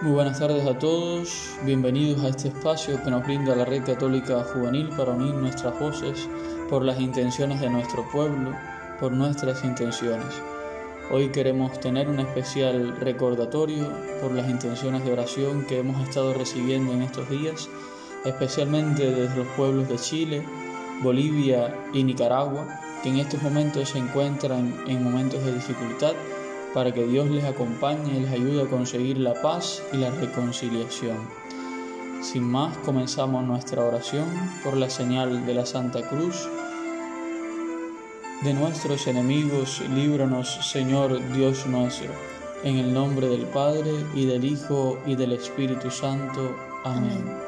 Muy buenas tardes a todos, bienvenidos a este espacio que nos brinda la Red Católica Juvenil para unir nuestras voces por las intenciones de nuestro pueblo, por nuestras intenciones. Hoy queremos tener un especial recordatorio por las intenciones de oración que hemos estado recibiendo en estos días, especialmente desde los pueblos de Chile, Bolivia y Nicaragua, que en estos momentos se encuentran en momentos de dificultad para que Dios les acompañe y les ayude a conseguir la paz y la reconciliación. Sin más, comenzamos nuestra oración por la señal de la Santa Cruz. De nuestros enemigos, líbranos, Señor Dios nuestro, en el nombre del Padre, y del Hijo, y del Espíritu Santo. Amén.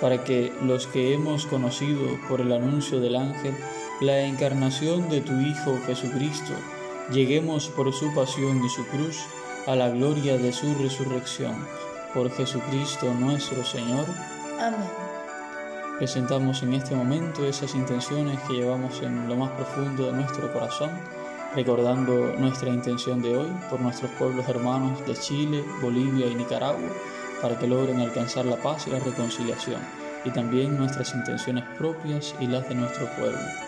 para que los que hemos conocido por el anuncio del ángel, la encarnación de tu Hijo Jesucristo, lleguemos por su pasión y su cruz a la gloria de su resurrección. Por Jesucristo nuestro Señor. Amén. Presentamos en este momento esas intenciones que llevamos en lo más profundo de nuestro corazón, recordando nuestra intención de hoy por nuestros pueblos hermanos de Chile, Bolivia y Nicaragua, para que logren alcanzar la paz y la reconciliación, y también nuestras intenciones propias y las de nuestro pueblo.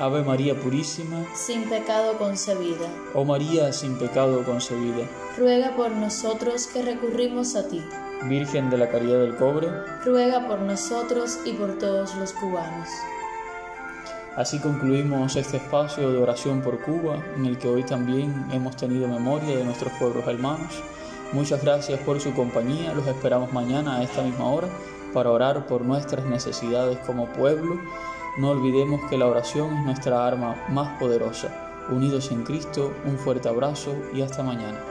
Ave María Purísima, sin pecado concebida. Oh María, sin pecado concebida. Ruega por nosotros que recurrimos a ti. Virgen de la Caridad del Cobre, ruega por nosotros y por todos los cubanos. Así concluimos este espacio de oración por Cuba, en el que hoy también hemos tenido memoria de nuestros pueblos hermanos, Muchas gracias por su compañía, los esperamos mañana a esta misma hora para orar por nuestras necesidades como pueblo. No olvidemos que la oración es nuestra arma más poderosa. Unidos en Cristo, un fuerte abrazo y hasta mañana.